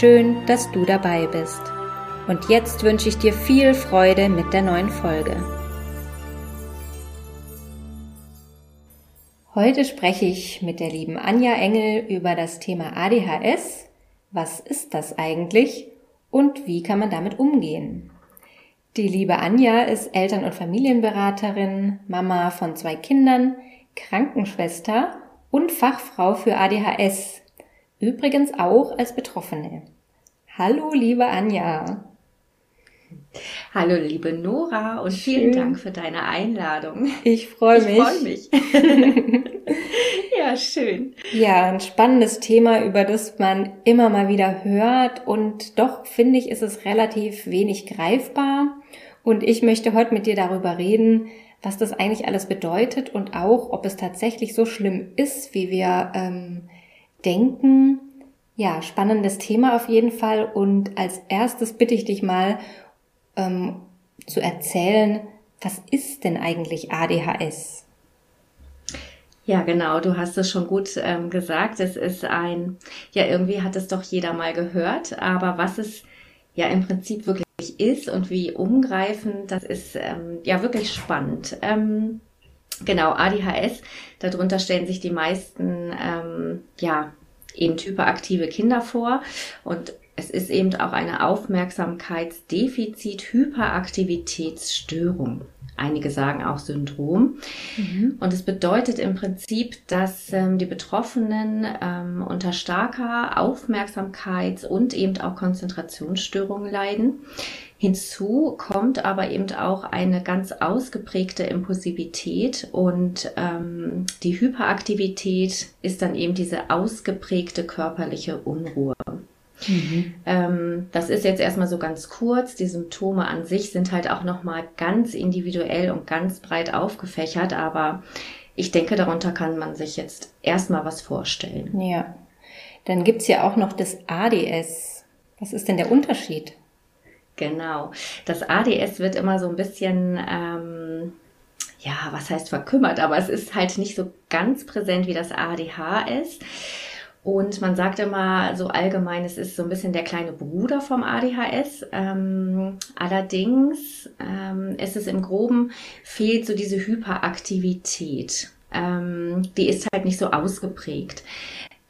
Schön, dass du dabei bist. Und jetzt wünsche ich dir viel Freude mit der neuen Folge. Heute spreche ich mit der lieben Anja Engel über das Thema ADHS. Was ist das eigentlich und wie kann man damit umgehen? Die liebe Anja ist Eltern- und Familienberaterin, Mama von zwei Kindern, Krankenschwester und Fachfrau für ADHS. Übrigens auch als Betroffene. Hallo, liebe Anja. Hallo, liebe Nora und vielen Dank für deine Einladung. Ich freue mich. Ich freue mich. ja, schön. Ja, ein spannendes Thema, über das man immer mal wieder hört und doch finde ich, ist es relativ wenig greifbar. Und ich möchte heute mit dir darüber reden, was das eigentlich alles bedeutet und auch, ob es tatsächlich so schlimm ist, wie wir ähm, denken. Ja, spannendes Thema auf jeden Fall. Und als erstes bitte ich dich mal ähm, zu erzählen, was ist denn eigentlich ADHS? Ja, genau, du hast es schon gut ähm, gesagt. Es ist ein, ja, irgendwie hat es doch jeder mal gehört, aber was es ja im Prinzip wirklich ist und wie umgreifend, das ist ähm, ja wirklich spannend. Ähm, genau, ADHS, darunter stellen sich die meisten, ähm, ja, eben hyperaktive Kinder vor und es ist eben auch eine Aufmerksamkeitsdefizit-Hyperaktivitätsstörung. Einige sagen auch Syndrom. Mhm. Und es bedeutet im Prinzip, dass ähm, die Betroffenen ähm, unter starker Aufmerksamkeits- und eben auch Konzentrationsstörungen leiden. Hinzu kommt aber eben auch eine ganz ausgeprägte Impulsivität und ähm, die Hyperaktivität ist dann eben diese ausgeprägte körperliche Unruhe. Mhm. Ähm, das ist jetzt erstmal so ganz kurz. Die Symptome an sich sind halt auch nochmal ganz individuell und ganz breit aufgefächert, aber ich denke, darunter kann man sich jetzt erstmal was vorstellen. Ja. Dann gibt's ja auch noch das ADS. Was ist denn der Unterschied? Genau. Das ADS wird immer so ein bisschen, ähm, ja, was heißt verkümmert, aber es ist halt nicht so ganz präsent wie das ADHS. Und man sagt immer so allgemein, es ist so ein bisschen der kleine Bruder vom ADHS. Ähm, allerdings ähm, ist es im Groben, fehlt so diese Hyperaktivität. Ähm, die ist halt nicht so ausgeprägt.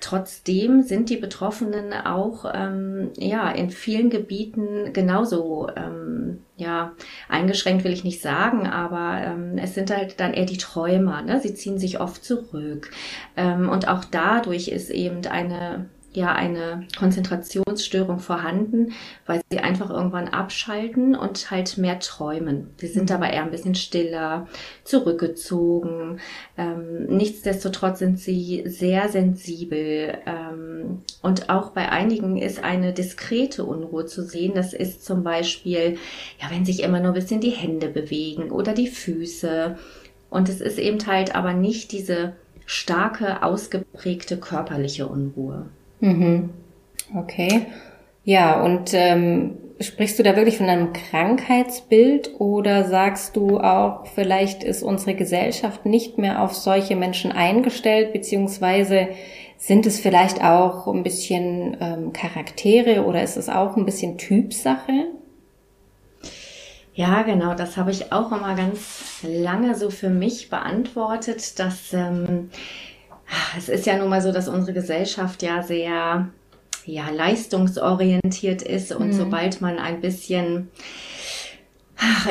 Trotzdem sind die Betroffenen auch ähm, ja in vielen Gebieten genauso ähm, ja eingeschränkt will ich nicht sagen, aber ähm, es sind halt dann eher die Träumer. Ne? Sie ziehen sich oft zurück ähm, und auch dadurch ist eben eine ja eine Konzentrationsstörung vorhanden, weil sie einfach irgendwann abschalten und halt mehr träumen. Sie sind mhm. aber eher ein bisschen stiller, zurückgezogen. Ähm, nichtsdestotrotz sind sie sehr sensibel ähm, und auch bei einigen ist eine diskrete Unruhe zu sehen. Das ist zum Beispiel, ja, wenn sich immer nur ein bisschen die Hände bewegen oder die Füße. Und es ist eben halt aber nicht diese starke, ausgeprägte körperliche Unruhe. Mhm. Okay. Ja, und ähm, sprichst du da wirklich von einem Krankheitsbild oder sagst du auch, vielleicht ist unsere Gesellschaft nicht mehr auf solche Menschen eingestellt, beziehungsweise sind es vielleicht auch ein bisschen ähm, Charaktere oder ist es auch ein bisschen Typsache? Ja, genau, das habe ich auch immer ganz lange so für mich beantwortet, dass ähm, es ist ja nun mal so, dass unsere Gesellschaft ja sehr ja, leistungsorientiert ist und mhm. sobald man ein bisschen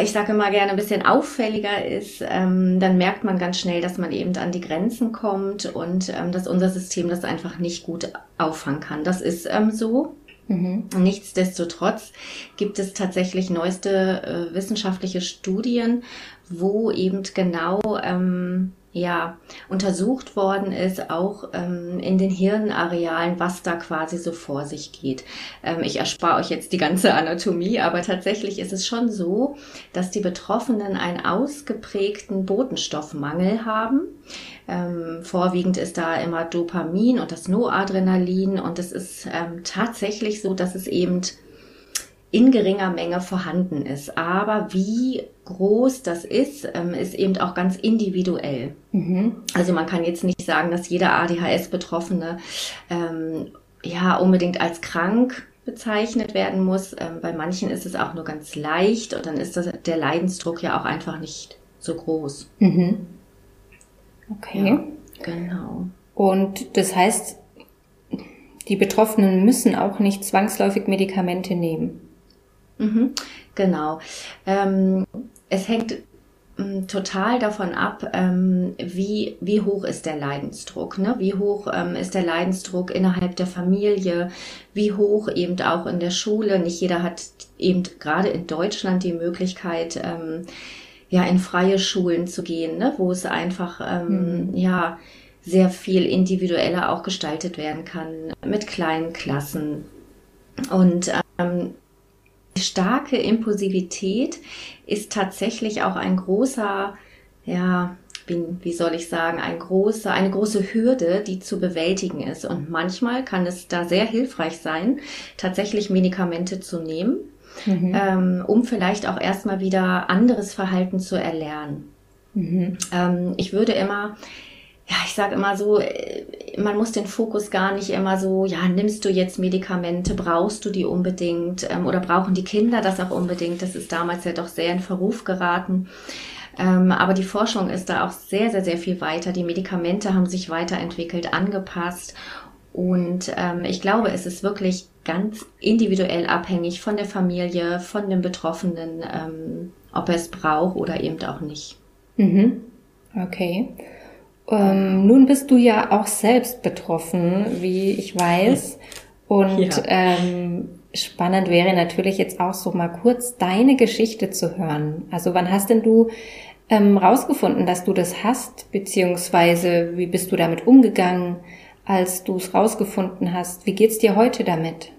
ich sage immer gerne, ein bisschen auffälliger ist, ähm, dann merkt man ganz schnell, dass man eben an die Grenzen kommt und ähm, dass unser System das einfach nicht gut auffangen kann. Das ist ähm, so. Mhm. Nichtsdestotrotz gibt es tatsächlich neueste äh, wissenschaftliche Studien, wo eben genau ähm, ja, untersucht worden ist, auch ähm, in den Hirnarealen, was da quasi so vor sich geht. Ähm, ich erspare euch jetzt die ganze Anatomie, aber tatsächlich ist es schon so, dass die Betroffenen einen ausgeprägten Botenstoffmangel haben. Ähm, vorwiegend ist da immer Dopamin und das Noadrenalin und es ist ähm, tatsächlich so, dass es eben in geringer Menge vorhanden ist. Aber wie groß das ist, ähm, ist eben auch ganz individuell. Mhm. Also man kann jetzt nicht sagen, dass jeder ADHS-Betroffene ähm, ja unbedingt als krank bezeichnet werden muss. Ähm, bei manchen ist es auch nur ganz leicht und dann ist das, der Leidensdruck ja auch einfach nicht so groß. Mhm. Okay. Ja, genau. Und das heißt, die Betroffenen müssen auch nicht zwangsläufig Medikamente nehmen. Mhm, genau. Ähm, es hängt ähm, total davon ab, ähm, wie, wie hoch ist der Leidensdruck, ne? wie hoch ähm, ist der Leidensdruck innerhalb der Familie, wie hoch eben auch in der Schule. Nicht jeder hat eben gerade in Deutschland die Möglichkeit, ähm, ja, in freie Schulen zu gehen, ne? wo es einfach, mhm. ja, sehr viel individueller auch gestaltet werden kann mit kleinen Klassen. Und ähm, starke Impulsivität ist tatsächlich auch ein großer, ja, wie, soll ich sagen, ein großer, eine große Hürde, die zu bewältigen ist. Und manchmal kann es da sehr hilfreich sein, tatsächlich Medikamente zu nehmen, mhm. ähm, um vielleicht auch erstmal wieder anderes Verhalten zu erlernen. Mhm. Ähm, ich würde immer ja, ich sage immer so, äh, man muss den Fokus gar nicht immer so, ja, nimmst du jetzt Medikamente, brauchst du die unbedingt ähm, oder brauchen die Kinder das auch unbedingt? Das ist damals ja doch sehr in Verruf geraten. Ähm, aber die Forschung ist da auch sehr, sehr, sehr viel weiter. Die Medikamente haben sich weiterentwickelt, angepasst. Und ähm, ich glaube, es ist wirklich ganz individuell abhängig von der Familie, von dem Betroffenen, ähm, ob er es braucht oder eben auch nicht. Mhm. Okay. Ähm, nun bist du ja auch selbst betroffen, wie ich weiß. Und ja. ähm, spannend wäre natürlich jetzt auch so mal kurz deine Geschichte zu hören. Also wann hast denn du ähm, rausgefunden, dass du das hast, beziehungsweise wie bist du damit umgegangen, als du es rausgefunden hast? Wie geht's dir heute damit?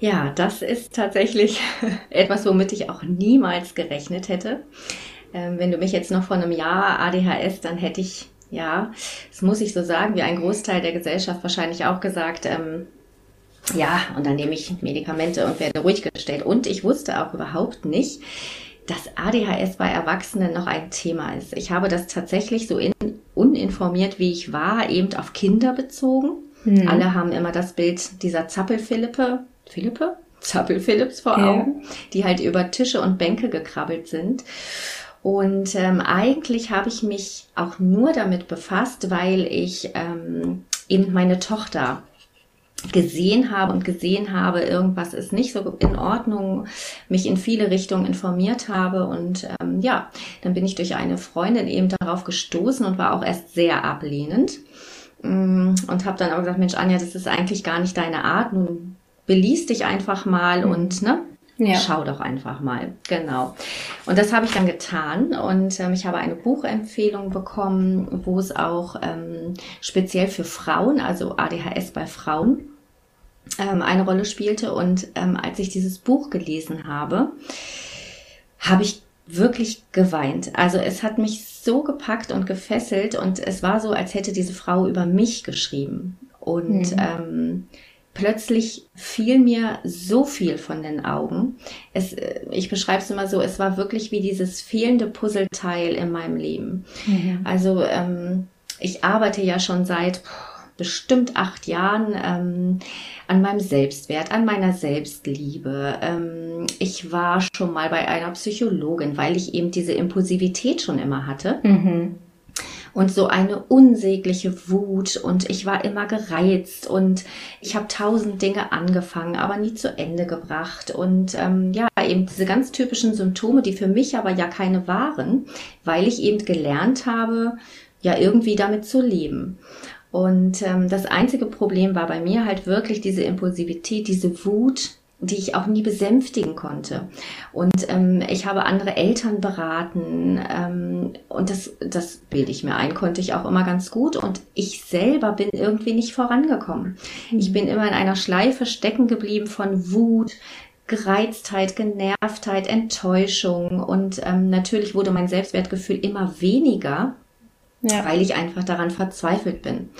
Ja, das ist tatsächlich etwas, womit ich auch niemals gerechnet hätte. Ähm, wenn du mich jetzt noch vor einem Jahr ADHS, dann hätte ich, ja, das muss ich so sagen, wie ein Großteil der Gesellschaft wahrscheinlich auch gesagt, ähm, ja, und dann nehme ich Medikamente und werde ruhig gestellt. Und ich wusste auch überhaupt nicht, dass ADHS bei Erwachsenen noch ein Thema ist. Ich habe das tatsächlich so in, uninformiert, wie ich war, eben auf Kinder bezogen. Mhm. Alle haben immer das Bild dieser Zappel-Philippe, Philippe? Vor Augen, ja. die halt über Tische und Bänke gekrabbelt sind. Und ähm, eigentlich habe ich mich auch nur damit befasst, weil ich ähm, eben meine Tochter gesehen habe und gesehen habe, irgendwas ist nicht so in Ordnung, mich in viele Richtungen informiert habe. Und ähm, ja, dann bin ich durch eine Freundin eben darauf gestoßen und war auch erst sehr ablehnend. Mm, und habe dann aber gesagt, Mensch Anja, das ist eigentlich gar nicht deine Art, nun beließ dich einfach mal mhm. und ne, ja. Schau doch einfach mal. Genau. Und das habe ich dann getan und ähm, ich habe eine Buchempfehlung bekommen, wo es auch ähm, speziell für Frauen, also ADHS bei Frauen, ähm, eine Rolle spielte. Und ähm, als ich dieses Buch gelesen habe, habe ich wirklich geweint. Also es hat mich so gepackt und gefesselt und es war so, als hätte diese Frau über mich geschrieben. Und mhm. ähm, plötzlich fiel mir so viel von den Augen. Es, äh, ich beschreibe es immer so, es war wirklich wie dieses fehlende Puzzleteil in meinem Leben. Mhm. Also ähm, ich arbeite ja schon seit bestimmt acht Jahren ähm, an meinem Selbstwert, an meiner Selbstliebe. Ähm, ich war schon mal bei einer Psychologin, weil ich eben diese Impulsivität schon immer hatte. Mhm und so eine unsägliche Wut und ich war immer gereizt und ich habe tausend Dinge angefangen, aber nie zu Ende gebracht und ähm, ja, eben diese ganz typischen Symptome, die für mich aber ja keine waren, weil ich eben gelernt habe, ja irgendwie damit zu leben. Und ähm, das einzige Problem war bei mir halt wirklich diese Impulsivität, diese Wut, die ich auch nie besänftigen konnte. Und ähm, ich habe andere Eltern beraten ähm, und das, das bilde ich mir ein, konnte ich auch immer ganz gut. Und ich selber bin irgendwie nicht vorangekommen. Ich mhm. bin immer in einer Schleife stecken geblieben von Wut, Gereiztheit, Genervtheit, Enttäuschung und ähm, natürlich wurde mein Selbstwertgefühl immer weniger, ja. weil ich einfach daran verzweifelt bin.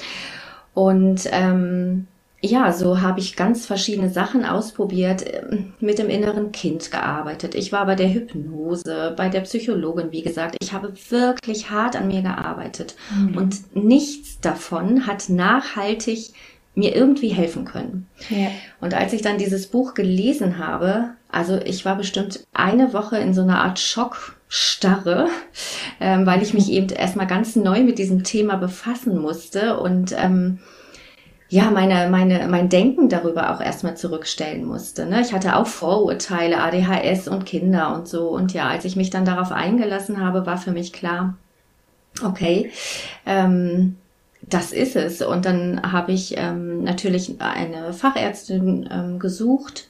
Und ähm, ja, so habe ich ganz verschiedene Sachen ausprobiert, ähm, mit dem inneren Kind gearbeitet. Ich war bei der Hypnose, bei der Psychologin, wie gesagt. Ich habe wirklich hart an mir gearbeitet. Mhm. Und nichts davon hat nachhaltig mir irgendwie helfen können. Ja. Und als ich dann dieses Buch gelesen habe, also ich war bestimmt eine Woche in so einer Art Schockstarre, ähm, weil ich mich eben erstmal ganz neu mit diesem Thema befassen musste und ähm, ja, meine, meine, mein Denken darüber auch erstmal zurückstellen musste. Ne? Ich hatte auch Vorurteile, ADHS und Kinder und so. Und ja, als ich mich dann darauf eingelassen habe, war für mich klar, okay, ähm, das ist es. Und dann habe ich ähm, natürlich eine Fachärztin ähm, gesucht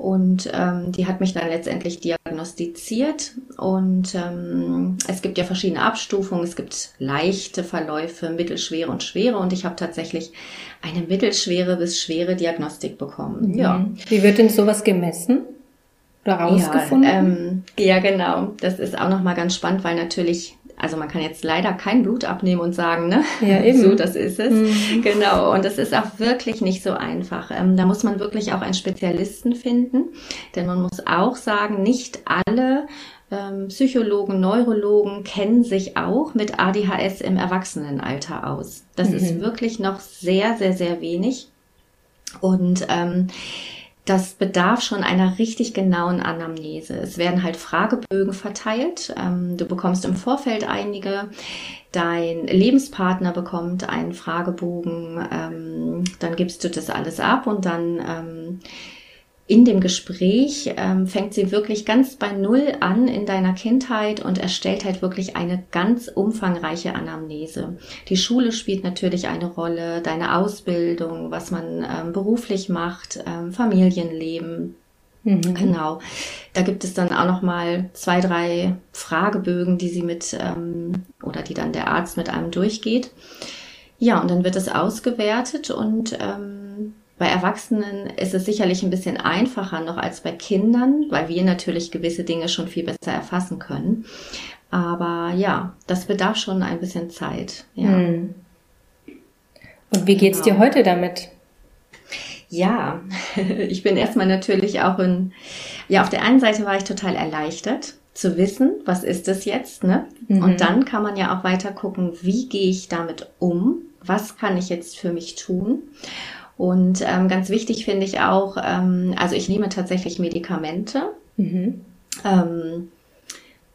und ähm, die hat mich dann letztendlich diagnostiziert. Und ähm, es gibt ja verschiedene Abstufungen. Es gibt leichte Verläufe, mittelschwere und schwere. Und ich habe tatsächlich eine mittelschwere bis schwere Diagnostik bekommen. Mhm. Ja. Wie wird denn sowas gemessen? Oder rausgefunden? Ja, ähm, ja, genau. Das ist auch nochmal ganz spannend, weil natürlich also man kann jetzt leider kein Blut abnehmen und sagen, ne? Ja, eben. So, das ist es. Mhm. Genau. Und das ist auch wirklich nicht so einfach. Ähm, da muss man wirklich auch einen Spezialisten finden. Denn man muss auch sagen, nicht alle ähm, Psychologen, Neurologen kennen sich auch mit ADHS im Erwachsenenalter aus. Das mhm. ist wirklich noch sehr, sehr, sehr wenig. Und ähm, das bedarf schon einer richtig genauen Anamnese. Es werden halt Fragebögen verteilt. Ähm, du bekommst im Vorfeld einige. Dein Lebenspartner bekommt einen Fragebogen. Ähm, dann gibst du das alles ab und dann ähm, in dem Gespräch ähm, fängt sie wirklich ganz bei Null an in deiner Kindheit und erstellt halt wirklich eine ganz umfangreiche Anamnese. Die Schule spielt natürlich eine Rolle, deine Ausbildung, was man ähm, beruflich macht, ähm, Familienleben. Mhm. Genau. Da gibt es dann auch noch mal zwei, drei Fragebögen, die sie mit ähm, oder die dann der Arzt mit einem durchgeht. Ja, und dann wird es ausgewertet und ähm, bei Erwachsenen ist es sicherlich ein bisschen einfacher noch als bei Kindern, weil wir natürlich gewisse Dinge schon viel besser erfassen können. Aber ja, das bedarf schon ein bisschen Zeit. Ja. Hm. Und wie geht's genau. dir heute damit? Ja, ich bin erstmal natürlich auch in, ja, auf der einen Seite war ich total erleichtert zu wissen, was ist es jetzt, ne? Mhm. Und dann kann man ja auch weiter gucken, wie gehe ich damit um? Was kann ich jetzt für mich tun? Und ähm, ganz wichtig finde ich auch, ähm, also ich nehme tatsächlich Medikamente. Mhm. Ähm,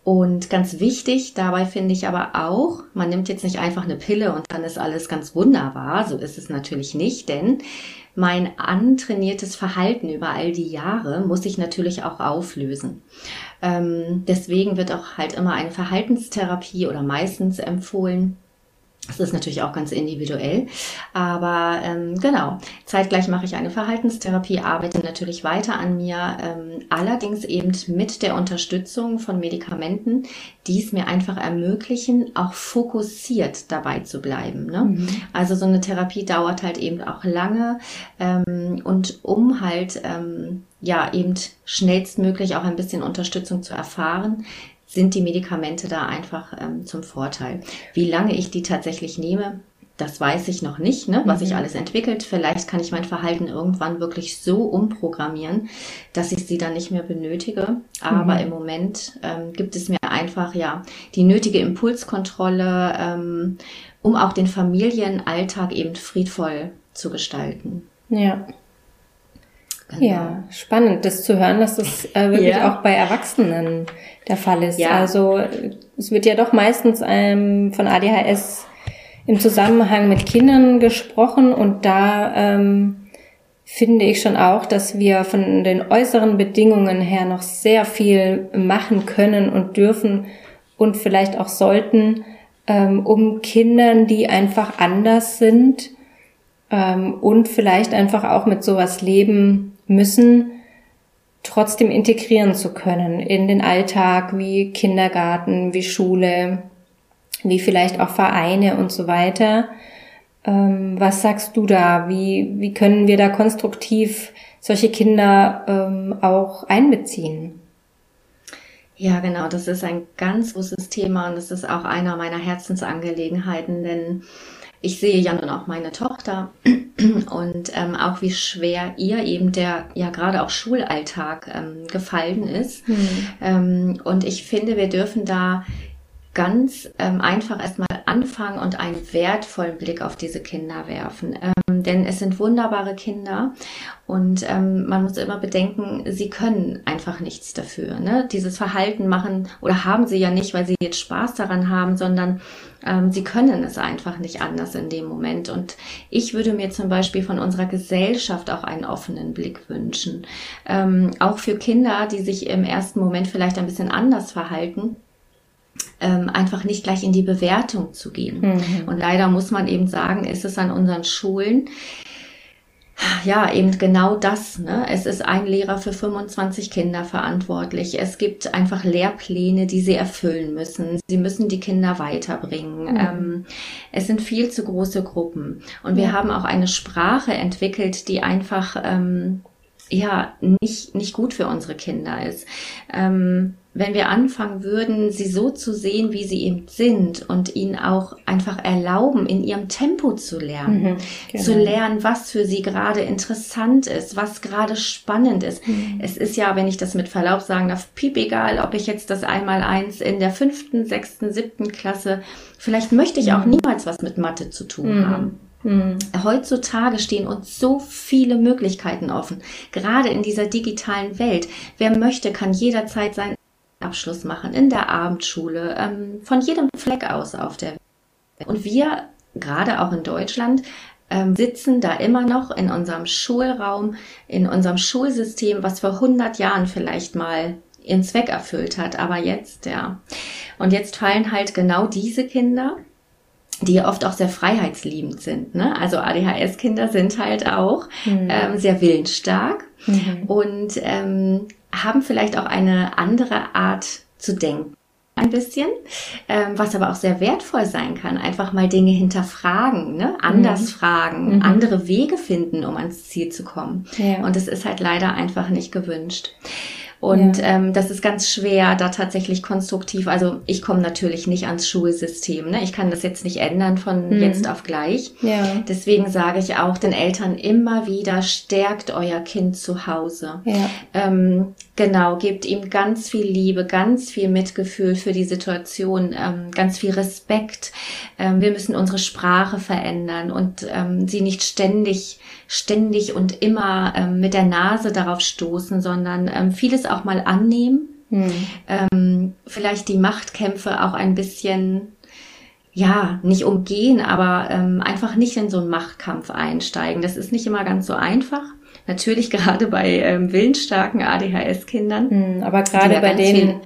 und ganz wichtig dabei finde ich aber auch, man nimmt jetzt nicht einfach eine Pille und dann ist alles ganz wunderbar. So ist es natürlich nicht, denn mein antrainiertes Verhalten über all die Jahre muss ich natürlich auch auflösen. Ähm, deswegen wird auch halt immer eine Verhaltenstherapie oder meistens empfohlen das ist natürlich auch ganz individuell. Aber ähm, genau, zeitgleich mache ich eine Verhaltenstherapie, arbeite natürlich weiter an mir, ähm, allerdings eben mit der Unterstützung von Medikamenten, die es mir einfach ermöglichen, auch fokussiert dabei zu bleiben. Ne? Mhm. Also so eine Therapie dauert halt eben auch lange ähm, und um halt ähm, ja eben schnellstmöglich auch ein bisschen Unterstützung zu erfahren, sind die Medikamente da einfach ähm, zum Vorteil. Wie lange ich die tatsächlich nehme, das weiß ich noch nicht, ne, was sich mhm. alles entwickelt. Vielleicht kann ich mein Verhalten irgendwann wirklich so umprogrammieren, dass ich sie dann nicht mehr benötige. Aber mhm. im Moment ähm, gibt es mir einfach ja die nötige Impulskontrolle, ähm, um auch den Familienalltag eben friedvoll zu gestalten. Ja. Genau. Ja, spannend, das zu hören, dass das äh, wirklich ja. auch bei Erwachsenen der Fall ist. Ja. Also es wird ja doch meistens ähm, von ADHS im Zusammenhang mit Kindern gesprochen und da ähm, finde ich schon auch, dass wir von den äußeren Bedingungen her noch sehr viel machen können und dürfen und vielleicht auch sollten, ähm, um Kindern, die einfach anders sind ähm, und vielleicht einfach auch mit sowas leben müssen, trotzdem integrieren zu können in den Alltag wie Kindergarten, wie Schule, wie vielleicht auch Vereine und so weiter. Ähm, was sagst du da? Wie, wie können wir da konstruktiv solche Kinder ähm, auch einbeziehen? Ja, genau, das ist ein ganz großes Thema und das ist auch einer meiner Herzensangelegenheiten, denn ich sehe ja nun auch meine Tochter und ähm, auch wie schwer ihr eben der ja gerade auch Schulalltag ähm, gefallen ist. Mhm. Ähm, und ich finde, wir dürfen da ganz ähm, einfach erstmal anfangen und einen wertvollen Blick auf diese Kinder werfen. Ähm, denn es sind wunderbare Kinder und ähm, man muss immer bedenken, sie können einfach nichts dafür. Ne? Dieses Verhalten machen oder haben sie ja nicht, weil sie jetzt Spaß daran haben, sondern ähm, sie können es einfach nicht anders in dem Moment. Und ich würde mir zum Beispiel von unserer Gesellschaft auch einen offenen Blick wünschen. Ähm, auch für Kinder, die sich im ersten Moment vielleicht ein bisschen anders verhalten ähm, einfach nicht gleich in die Bewertung zu gehen. Mhm. Und leider muss man eben sagen, ist es an unseren Schulen, ja, eben genau das. Ne? Es ist ein Lehrer für 25 Kinder verantwortlich. Es gibt einfach Lehrpläne, die sie erfüllen müssen. Sie müssen die Kinder weiterbringen. Mhm. Ähm, es sind viel zu große Gruppen. Und wir haben auch eine Sprache entwickelt, die einfach ähm, ja nicht, nicht gut für unsere Kinder ist. Ähm, wenn wir anfangen würden, sie so zu sehen, wie sie eben sind und ihnen auch einfach erlauben, in ihrem Tempo zu lernen, mhm, genau. zu lernen, was für sie gerade interessant ist, was gerade spannend ist. Mhm. Es ist ja, wenn ich das mit Verlaub sagen darf, piep egal, ob ich jetzt das einmal eins in der fünften, sechsten, siebten Klasse, vielleicht möchte ich auch mhm. niemals was mit Mathe zu tun mhm. haben. Mhm. Heutzutage stehen uns so viele Möglichkeiten offen, gerade in dieser digitalen Welt. Wer möchte, kann jederzeit sein Abschluss machen in der Abendschule, ähm, von jedem Fleck aus auf der Welt. Und wir, gerade auch in Deutschland, ähm, sitzen da immer noch in unserem Schulraum, in unserem Schulsystem, was vor 100 Jahren vielleicht mal ihren Zweck erfüllt hat. Aber jetzt, ja. Und jetzt fallen halt genau diese Kinder, die oft auch sehr freiheitsliebend sind. Ne? Also ADHS-Kinder sind halt auch mhm. ähm, sehr willensstark mhm. und ähm, haben vielleicht auch eine andere Art zu denken ein bisschen, ähm, was aber auch sehr wertvoll sein kann. Einfach mal Dinge hinterfragen, ne? anders mhm. fragen, mhm. andere Wege finden, um ans Ziel zu kommen. Ja. Und es ist halt leider einfach nicht gewünscht. Und ja. ähm, das ist ganz schwer, da tatsächlich konstruktiv. Also ich komme natürlich nicht ans Schulsystem. Ne? Ich kann das jetzt nicht ändern von mhm. jetzt auf gleich. Ja. Deswegen sage ich auch den Eltern immer wieder, stärkt euer Kind zu Hause. Ja. Ähm, genau, gebt ihm ganz viel Liebe, ganz viel Mitgefühl für die Situation, ähm, ganz viel Respekt. Ähm, wir müssen unsere Sprache verändern und ähm, sie nicht ständig ständig und immer ähm, mit der Nase darauf stoßen, sondern ähm, vieles auch mal annehmen. Hm. Ähm, vielleicht die Machtkämpfe auch ein bisschen ja, nicht umgehen, aber ähm, einfach nicht in so einen Machtkampf einsteigen. Das ist nicht immer ganz so einfach. Natürlich gerade bei ähm, willensstarken ADHS-Kindern. Hm, aber gerade bei denen,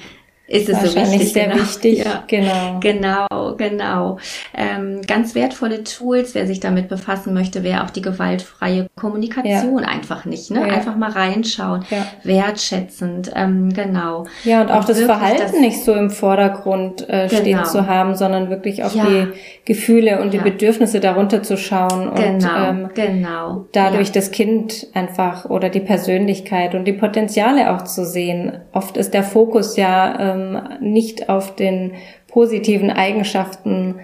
ist es so wichtig. sehr genau. wichtig, ja. genau. Genau, genau. Ähm, ganz wertvolle Tools, wer sich damit befassen möchte, wäre auch die gewaltfreie Kommunikation ja. einfach nicht, ne? Ja. Einfach mal reinschauen, wertschätzend, ähm, genau. Ja, und auch und das Verhalten das, nicht so im Vordergrund äh, genau. stehen zu haben, sondern wirklich auf die Gefühle und die Bedürfnisse darunter zu schauen und genau, ähm, genau. dadurch das Kind einfach oder die Persönlichkeit und die Potenziale auch zu sehen. Oft ist der Fokus ja ähm, nicht auf den positiven Eigenschaften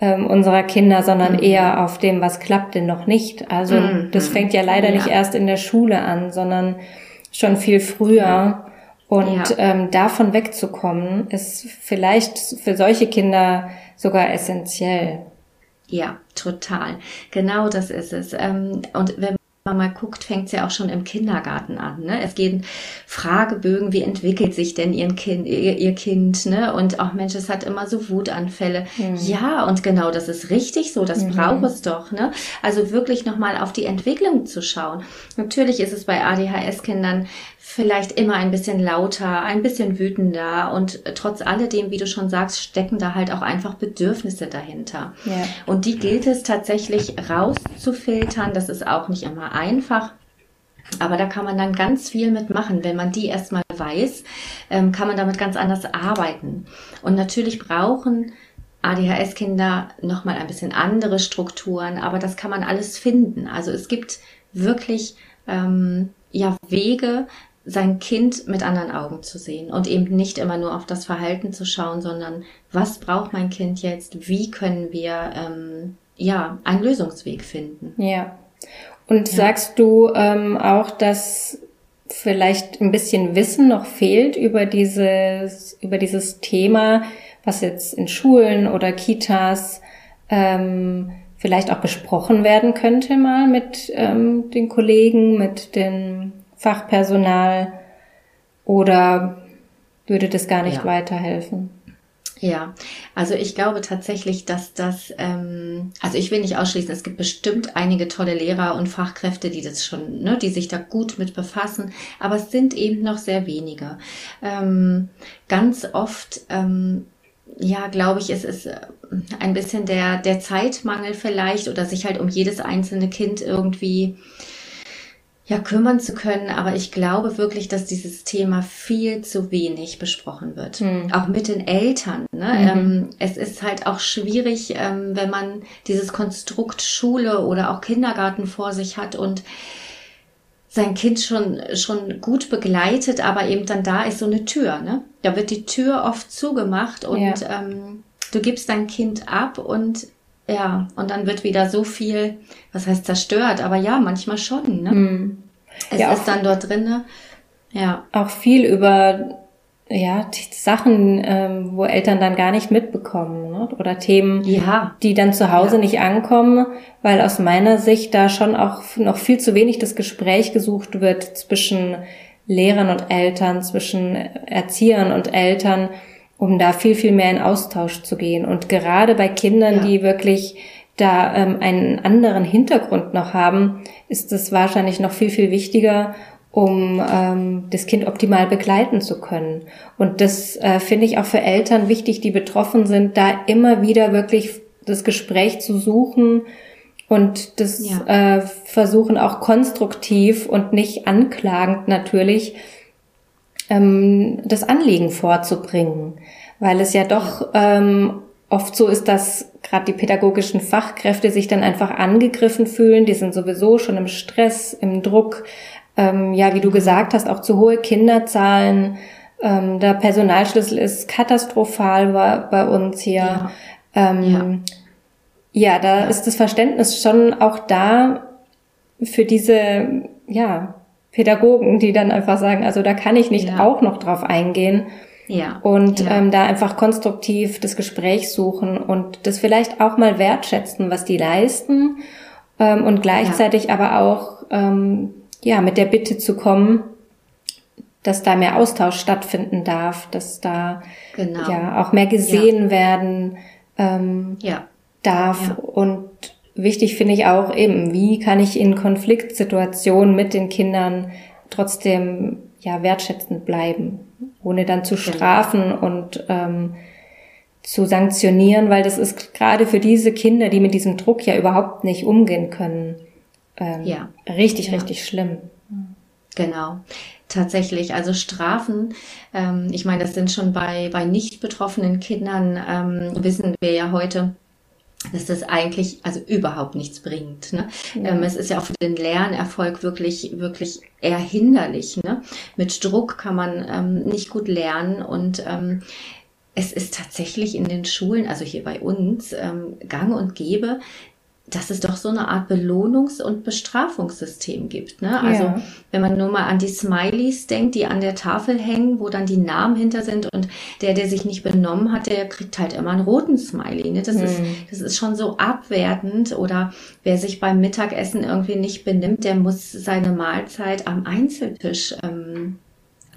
ähm, unserer Kinder, sondern mhm. eher auf dem, was klappt denn noch nicht. Also mhm. das fängt ja leider ja. nicht erst in der Schule an, sondern schon viel früher. Und ja. ähm, davon wegzukommen, ist vielleicht für solche Kinder sogar essentiell. Ja, total. Genau das ist es. Ähm, und wenn man mal guckt, fängt es ja auch schon im Kindergarten an. Ne? Es gehen Fragebögen, wie entwickelt sich denn ihr Kind, ihr, ihr Kind, ne? Und auch Mensch, es hat immer so Wutanfälle. Mhm. Ja, und genau, das ist richtig so, das mhm. braucht es doch, ne? Also wirklich nochmal auf die Entwicklung zu schauen. Natürlich ist es bei ADHS-Kindern vielleicht immer ein bisschen lauter, ein bisschen wütender und trotz alledem, wie du schon sagst, stecken da halt auch einfach Bedürfnisse dahinter. Ja. Und die gilt es tatsächlich rauszufiltern. Das ist auch nicht immer einfach. Aber da kann man dann ganz viel mitmachen. Wenn man die erstmal weiß, ähm, kann man damit ganz anders arbeiten. Und natürlich brauchen ADHS-Kinder nochmal ein bisschen andere Strukturen, aber das kann man alles finden. Also es gibt wirklich ähm, ja Wege, sein Kind mit anderen Augen zu sehen und eben nicht immer nur auf das Verhalten zu schauen, sondern was braucht mein Kind jetzt? Wie können wir ähm, ja einen Lösungsweg finden? Ja. Und ja. sagst du ähm, auch, dass vielleicht ein bisschen Wissen noch fehlt über dieses über dieses Thema, was jetzt in Schulen oder Kitas ähm, vielleicht auch besprochen werden könnte mal mit ähm, den Kollegen, mit dem Fachpersonal oder würde das gar nicht ja. weiterhelfen? Ja, also ich glaube tatsächlich, dass das, ähm, also ich will nicht ausschließen, es gibt bestimmt einige tolle Lehrer und Fachkräfte, die das schon, ne, die sich da gut mit befassen, aber es sind eben noch sehr wenige. Ähm, ganz oft ähm, ja, glaube ich, es ist äh, ein bisschen der, der Zeitmangel vielleicht oder sich halt um jedes einzelne Kind irgendwie ja, kümmern zu können. Aber ich glaube wirklich, dass dieses Thema viel zu wenig besprochen wird. Mhm. Auch mit den Eltern. Ne? Mhm. Ähm, es ist halt auch schwierig, ähm, wenn man dieses Konstrukt Schule oder auch Kindergarten vor sich hat und sein Kind schon, schon gut begleitet, aber eben dann da ist so eine Tür, ne? Da wird die Tür oft zugemacht und ja. ähm, du gibst dein Kind ab und ja, und dann wird wieder so viel, was heißt zerstört, aber ja, manchmal schon, ne? Hm. Es ja, ist dann dort drinne, ja. Auch viel über ja, Sachen, ähm, wo Eltern dann gar nicht mitbekommen ne? oder Themen, ja. die dann zu Hause ja. nicht ankommen, weil aus meiner Sicht da schon auch noch viel zu wenig das Gespräch gesucht wird zwischen Lehrern und Eltern, zwischen Erziehern und Eltern, um da viel, viel mehr in Austausch zu gehen. Und gerade bei Kindern, ja. die wirklich da ähm, einen anderen Hintergrund noch haben, ist es wahrscheinlich noch viel, viel wichtiger, um ähm, das Kind optimal begleiten zu können. Und das äh, finde ich auch für Eltern wichtig, die betroffen sind, da immer wieder wirklich das Gespräch zu suchen und das ja. äh, versuchen auch konstruktiv und nicht anklagend natürlich ähm, das Anliegen vorzubringen, weil es ja doch ähm, oft so ist, dass gerade die pädagogischen Fachkräfte sich dann einfach angegriffen fühlen. Die sind sowieso schon im Stress, im Druck, ähm, ja, wie du gesagt hast, auch zu hohe Kinderzahlen. Ähm, der Personalschlüssel ist katastrophal bei, bei uns hier. Ja, ähm, ja. ja da ja. ist das Verständnis schon auch da für diese, ja, Pädagogen, die dann einfach sagen, also da kann ich nicht ja. auch noch drauf eingehen. Ja. Und ja. Ähm, da einfach konstruktiv das Gespräch suchen und das vielleicht auch mal wertschätzen, was die leisten ähm, und gleichzeitig ja. aber auch ähm, ja, mit der Bitte zu kommen, dass da mehr Austausch stattfinden darf, dass da genau. ja auch mehr gesehen werden ähm, ja. darf. Und wichtig finde ich auch eben, wie kann ich in Konfliktsituationen mit den Kindern trotzdem ja wertschätzend bleiben, ohne dann zu genau. strafen und ähm, zu sanktionieren, weil das ist gerade für diese Kinder, die mit diesem Druck ja überhaupt nicht umgehen können, ähm, ja. richtig, ja. richtig schlimm. Genau, tatsächlich. Also Strafen, ähm, ich meine, das sind schon bei, bei nicht betroffenen Kindern, ähm, wissen wir ja heute, dass das eigentlich also überhaupt nichts bringt. Ne? Ja. Ähm, es ist ja auch für den Lernerfolg wirklich wirklich eher hinderlich. Ne? Mit Druck kann man ähm, nicht gut lernen und ähm, es ist tatsächlich in den Schulen, also hier bei uns, ähm, gang und gäbe, dass es doch so eine Art Belohnungs- und Bestrafungssystem gibt. Ne? Also ja. wenn man nur mal an die Smileys denkt, die an der Tafel hängen, wo dann die Namen hinter sind und der, der sich nicht benommen hat, der kriegt halt immer einen roten Smiley. Ne? Das, hm. ist, das ist schon so abwertend. Oder wer sich beim Mittagessen irgendwie nicht benimmt, der muss seine Mahlzeit am Einzeltisch ähm,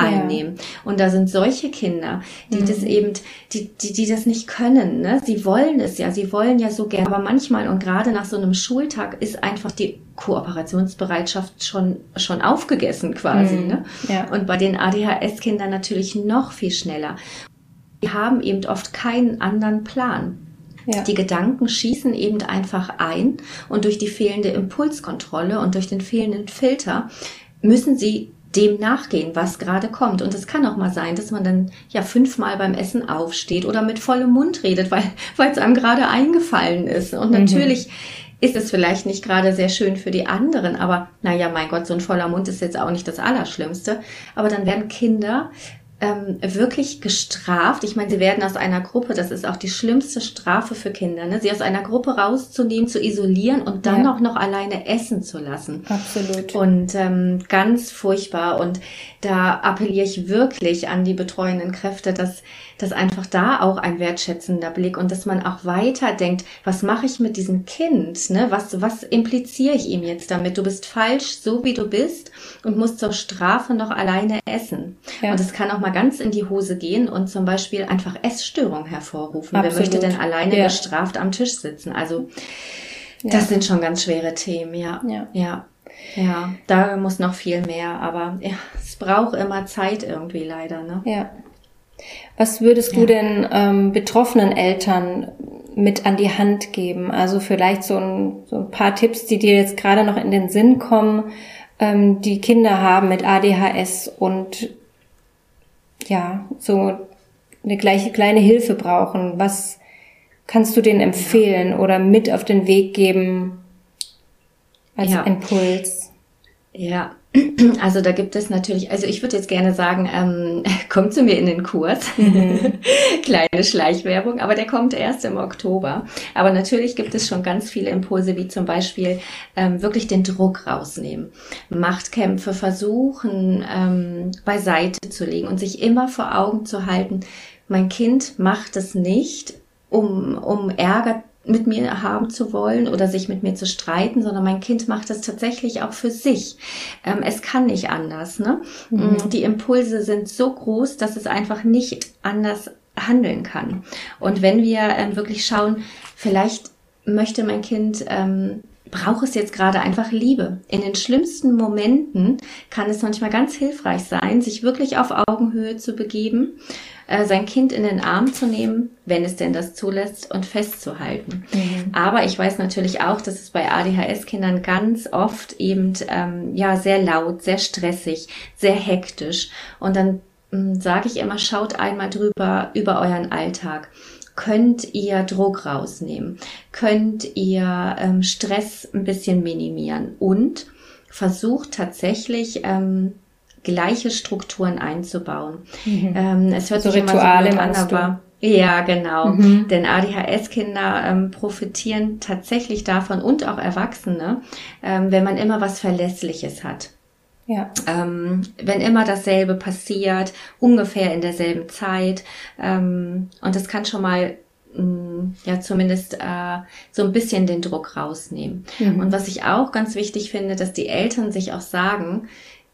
einnehmen. Ja. Und da sind solche Kinder, die mhm. das eben, die, die, die das nicht können. Ne? Sie wollen es ja, sie wollen ja so gerne. Aber manchmal und gerade nach so einem Schultag ist einfach die Kooperationsbereitschaft schon, schon aufgegessen quasi. Mhm. Ne? Ja. Und bei den ADHS-Kindern natürlich noch viel schneller. Die haben eben oft keinen anderen Plan. Ja. Die Gedanken schießen eben einfach ein und durch die fehlende Impulskontrolle und durch den fehlenden Filter müssen sie dem nachgehen, was gerade kommt. Und es kann auch mal sein, dass man dann ja fünfmal beim Essen aufsteht oder mit vollem Mund redet, weil weil es einem gerade eingefallen ist. Und mhm. natürlich ist es vielleicht nicht gerade sehr schön für die anderen, aber naja, mein Gott, so ein voller Mund ist jetzt auch nicht das Allerschlimmste. Aber dann werden Kinder ähm, wirklich gestraft. Ich meine, sie werden aus einer Gruppe, das ist auch die schlimmste Strafe für Kinder, ne? sie aus einer Gruppe rauszunehmen, zu isolieren und dann ja. auch noch alleine essen zu lassen. Absolut. Und ähm, ganz furchtbar. Und da appelliere ich wirklich an die betreuenden Kräfte, dass, dass einfach da auch ein wertschätzender Blick und dass man auch weiter denkt, was mache ich mit diesem Kind? Ne? Was, was impliziere ich ihm jetzt damit? Du bist falsch, so wie du bist und musst zur Strafe noch alleine essen. Ja. Und es kann auch mal ganz in die Hose gehen und zum Beispiel einfach Essstörung hervorrufen. Absolut. Wer möchte denn alleine ja. bestraft am Tisch sitzen? Also das sind schon ganz schwere Themen, ja. Ja. ja. Ja, da muss noch viel mehr, aber ja, es braucht immer Zeit irgendwie leider, ne? Ja. Was würdest du denn ähm, betroffenen Eltern mit an die Hand geben? Also vielleicht so ein, so ein paar Tipps, die dir jetzt gerade noch in den Sinn kommen, ähm, die Kinder haben mit ADHS und ja, so eine gleiche kleine Hilfe brauchen. Was kannst du denen empfehlen oder mit auf den Weg geben als ja. Impuls? Ja, also da gibt es natürlich, also ich würde jetzt gerne sagen, ähm, kommt zu mir in den Kurs. Mhm. Kleine Schleichwerbung, aber der kommt erst im Oktober. Aber natürlich gibt es schon ganz viele Impulse, wie zum Beispiel ähm, wirklich den Druck rausnehmen, Machtkämpfe versuchen ähm, beiseite zu legen und sich immer vor Augen zu halten, mein Kind macht es nicht, um, um Ärger mit mir haben zu wollen oder sich mit mir zu streiten, sondern mein Kind macht das tatsächlich auch für sich. Ähm, es kann nicht anders. Ne? Mhm. Mm, die Impulse sind so groß, dass es einfach nicht anders handeln kann. Und wenn wir ähm, wirklich schauen, vielleicht möchte mein Kind ähm, braucht es jetzt gerade einfach Liebe. In den schlimmsten Momenten kann es manchmal ganz hilfreich sein, sich wirklich auf Augenhöhe zu begeben äh, sein Kind in den Arm zu nehmen, wenn es denn das zulässt, und festzuhalten. Mhm. Aber ich weiß natürlich auch, dass es bei ADHS-Kindern ganz oft eben ähm, ja sehr laut, sehr stressig, sehr hektisch. Und dann ähm, sage ich immer, schaut einmal drüber über euren Alltag könnt ihr Druck rausnehmen, könnt ihr ähm, Stress ein bisschen minimieren und versucht tatsächlich ähm, gleiche Strukturen einzubauen. Mhm. Ähm, es hört so sich Rituale immer so an, aber ja, genau. Mhm. Denn ADHS-Kinder ähm, profitieren tatsächlich davon und auch Erwachsene, ähm, wenn man immer was Verlässliches hat. Ja. Ähm, wenn immer dasselbe passiert, ungefähr in derselben Zeit. Ähm, und das kann schon mal mm, ja zumindest äh, so ein bisschen den Druck rausnehmen. Mhm. Und was ich auch ganz wichtig finde, dass die Eltern sich auch sagen,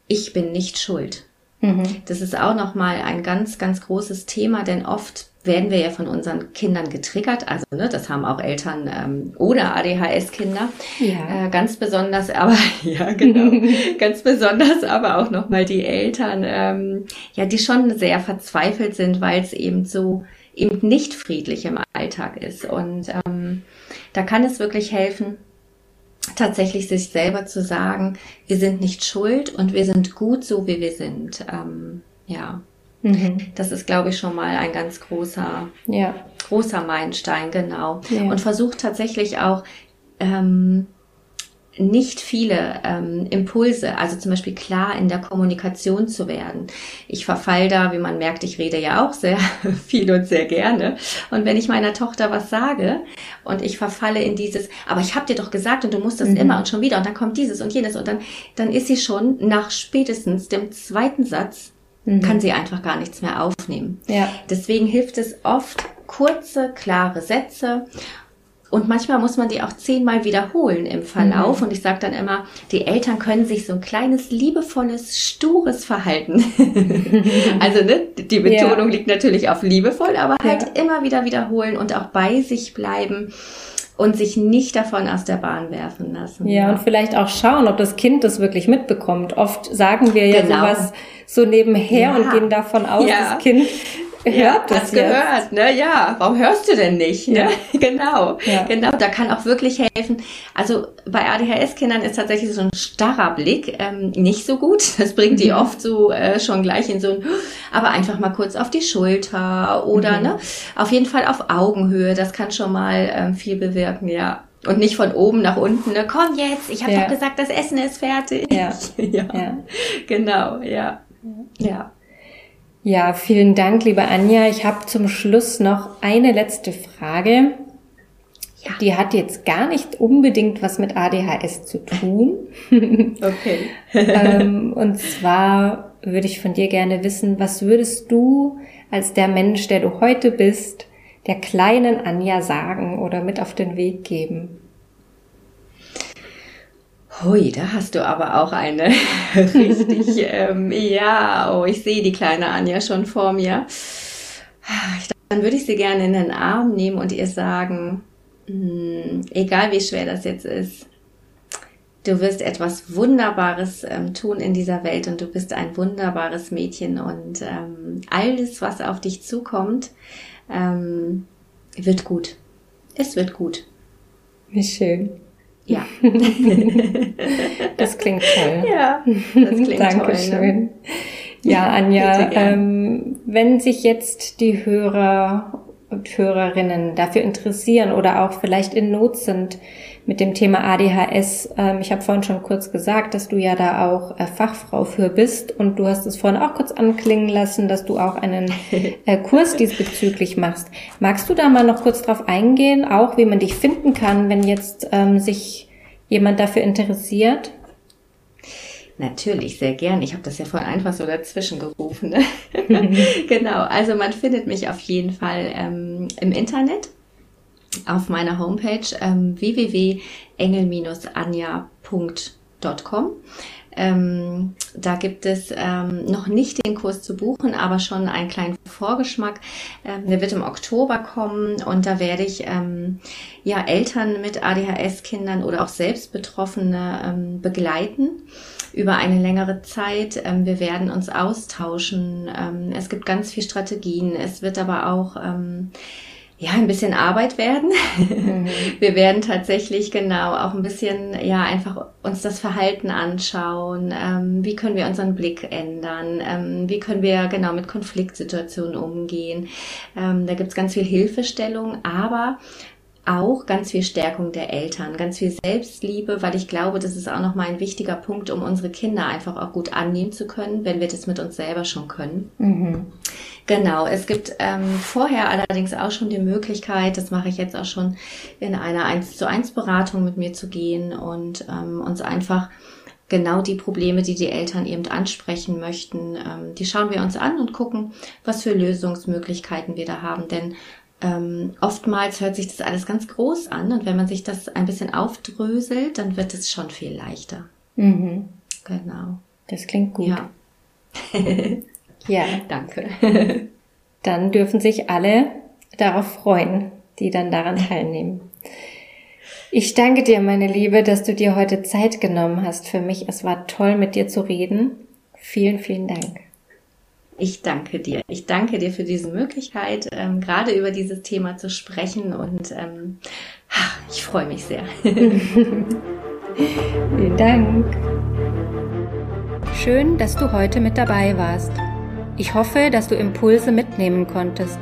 ich bin nicht schuld. Mhm. Das ist auch nochmal ein ganz, ganz großes Thema, denn oft werden wir ja von unseren Kindern getriggert. Also ne, das haben auch Eltern ähm, oder ADHS-Kinder. Ja. Äh, ganz besonders, aber ja genau, ganz besonders, aber auch nochmal die Eltern, ähm, ja, die schon sehr verzweifelt sind, weil es eben so eben nicht friedlich im Alltag ist. Und ähm, da kann es wirklich helfen, tatsächlich sich selber zu sagen, wir sind nicht schuld und wir sind gut so, wie wir sind. Ähm, ja, mhm. das ist, glaube ich, schon mal ein ganz großer, ja. großer Meilenstein, genau. Ja. Und versucht tatsächlich auch, ähm, nicht viele ähm, Impulse, also zum Beispiel klar in der Kommunikation zu werden. Ich verfall da, wie man merkt, ich rede ja auch sehr viel und sehr gerne. Und wenn ich meiner Tochter was sage und ich verfalle in dieses, aber ich habe dir doch gesagt und du musst das mhm. immer und schon wieder und dann kommt dieses und jenes und dann, dann ist sie schon nach spätestens dem zweiten Satz mhm. kann sie einfach gar nichts mehr aufnehmen. Ja. Deswegen hilft es oft kurze, klare Sätze und manchmal muss man die auch zehnmal wiederholen im Verlauf. Mhm. Und ich sage dann immer, die Eltern können sich so ein kleines, liebevolles, stures Verhalten. also ne, die Betonung ja. liegt natürlich auf liebevoll, aber halt ja. immer wieder wiederholen und auch bei sich bleiben und sich nicht davon aus der Bahn werfen lassen. Ja, ja, und vielleicht auch schauen, ob das Kind das wirklich mitbekommt. Oft sagen wir ja genau. sowas so nebenher ja. und gehen davon aus, ja. das Kind ja, das gehört, ne? Ja, warum hörst du denn nicht? Ne? Ja. genau, ja. genau. Da kann auch wirklich helfen. Also bei ADHS-Kindern ist tatsächlich so ein starrer Blick ähm, nicht so gut. Das bringt die mhm. oft so äh, schon gleich in so ein, aber einfach mal kurz auf die Schulter oder mhm. ne, auf jeden Fall auf Augenhöhe. Das kann schon mal ähm, viel bewirken, ja. Und nicht von oben nach unten, ne? komm jetzt, ich habe ja. doch gesagt, das Essen ist fertig. Ja. ja. ja. Genau, ja. Ja. Ja, vielen Dank, liebe Anja. Ich habe zum Schluss noch eine letzte Frage. Ja. Die hat jetzt gar nicht unbedingt was mit ADHS zu tun. okay. ähm, und zwar würde ich von dir gerne wissen, was würdest du als der Mensch, der du heute bist, der kleinen Anja sagen oder mit auf den Weg geben? Hui, da hast du aber auch eine richtig, ähm, ja, oh, ich sehe die kleine Anja schon vor mir. Dann würde ich sie gerne in den Arm nehmen und ihr sagen, mh, hm, egal wie schwer das jetzt ist, du wirst etwas Wunderbares ähm, tun in dieser Welt und du bist ein wunderbares Mädchen und ähm, alles, was auf dich zukommt, ähm, wird gut. Es wird gut. Wie schön. Ja. das klingt toll. Ja, das klingt Dankeschön. toll. Ne? Ja, Anja, ähm, wenn sich jetzt die Hörer und Hörerinnen dafür interessieren oder auch vielleicht in Not sind mit dem Thema ADHS. Ähm, ich habe vorhin schon kurz gesagt, dass du ja da auch äh, Fachfrau für bist und du hast es vorhin auch kurz anklingen lassen, dass du auch einen äh, Kurs diesbezüglich machst. Magst du da mal noch kurz drauf eingehen, auch wie man dich finden kann, wenn jetzt ähm, sich jemand dafür interessiert? Natürlich, sehr gern. Ich habe das ja vorhin einfach so dazwischen gerufen. Ne? genau, also man findet mich auf jeden Fall ähm, im Internet auf meiner Homepage ähm, www.engel-anja.com. Ähm, da gibt es ähm, noch nicht den Kurs zu buchen, aber schon einen kleinen Vorgeschmack. Ähm, der wird im Oktober kommen und da werde ich ähm, ja Eltern mit ADHS-Kindern oder auch selbst Betroffene ähm, begleiten über eine längere Zeit. Ähm, wir werden uns austauschen. Es gibt ganz viel Strategien. Es wird aber auch ja, ein bisschen Arbeit werden. Mhm. Wir werden tatsächlich genau auch ein bisschen, ja, einfach uns das Verhalten anschauen. Ähm, wie können wir unseren Blick ändern? Ähm, wie können wir genau mit Konfliktsituationen umgehen? Ähm, da gibt's ganz viel Hilfestellung, aber auch ganz viel Stärkung der Eltern, ganz viel Selbstliebe, weil ich glaube, das ist auch nochmal ein wichtiger Punkt, um unsere Kinder einfach auch gut annehmen zu können, wenn wir das mit uns selber schon können. Mhm. Genau, es gibt ähm, vorher allerdings auch schon die Möglichkeit, das mache ich jetzt auch schon in einer 1 zu 1 Beratung mit mir zu gehen und ähm, uns einfach genau die Probleme, die die Eltern eben ansprechen möchten, ähm, die schauen wir uns an und gucken, was für Lösungsmöglichkeiten wir da haben. Denn ähm, oftmals hört sich das alles ganz groß an und wenn man sich das ein bisschen aufdröselt, dann wird es schon viel leichter. Mhm. Genau. Das klingt gut. Ja. ja. Danke. dann dürfen sich alle darauf freuen, die dann daran teilnehmen. Ich danke dir, meine Liebe, dass du dir heute Zeit genommen hast für mich. Es war toll, mit dir zu reden. Vielen, vielen Dank. Ich danke dir. Ich danke dir für diese Möglichkeit, ähm, gerade über dieses Thema zu sprechen und ähm, ich freue mich sehr. Vielen Dank. Schön, dass du heute mit dabei warst. Ich hoffe, dass du Impulse mitnehmen konntest.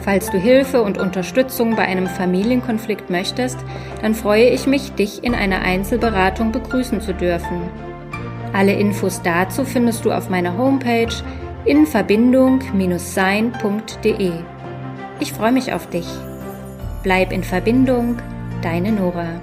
Falls du Hilfe und Unterstützung bei einem Familienkonflikt möchtest, dann freue ich mich, dich in einer Einzelberatung begrüßen zu dürfen. Alle Infos dazu findest du auf meiner Homepage in Verbindung-sein.de. Ich freue mich auf dich. Bleib in Verbindung, deine Nora.